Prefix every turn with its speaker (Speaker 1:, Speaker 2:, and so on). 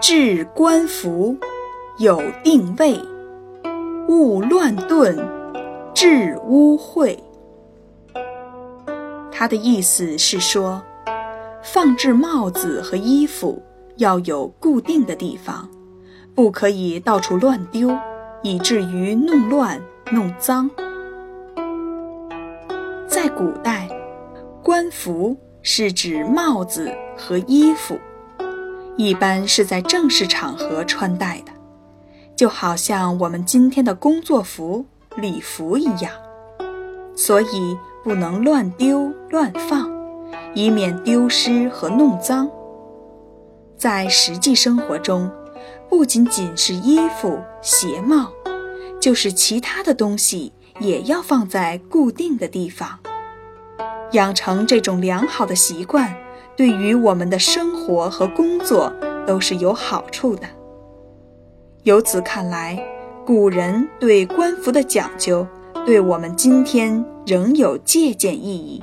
Speaker 1: 置冠服，有定位，勿乱顿，致污秽。他的意思是说，放置帽子和衣服要有固定的地方，不可以到处乱丢，以至于弄乱、弄脏。在古代，冠服是指帽子和衣服。一般是在正式场合穿戴的，就好像我们今天的工作服、礼服一样，所以不能乱丢乱放，以免丢失和弄脏。在实际生活中，不仅仅是衣服、鞋帽，就是其他的东西也要放在固定的地方。养成这种良好的习惯。对于我们的生活和工作都是有好处的。由此看来，古人对官服的讲究，对我们今天仍有借鉴意义。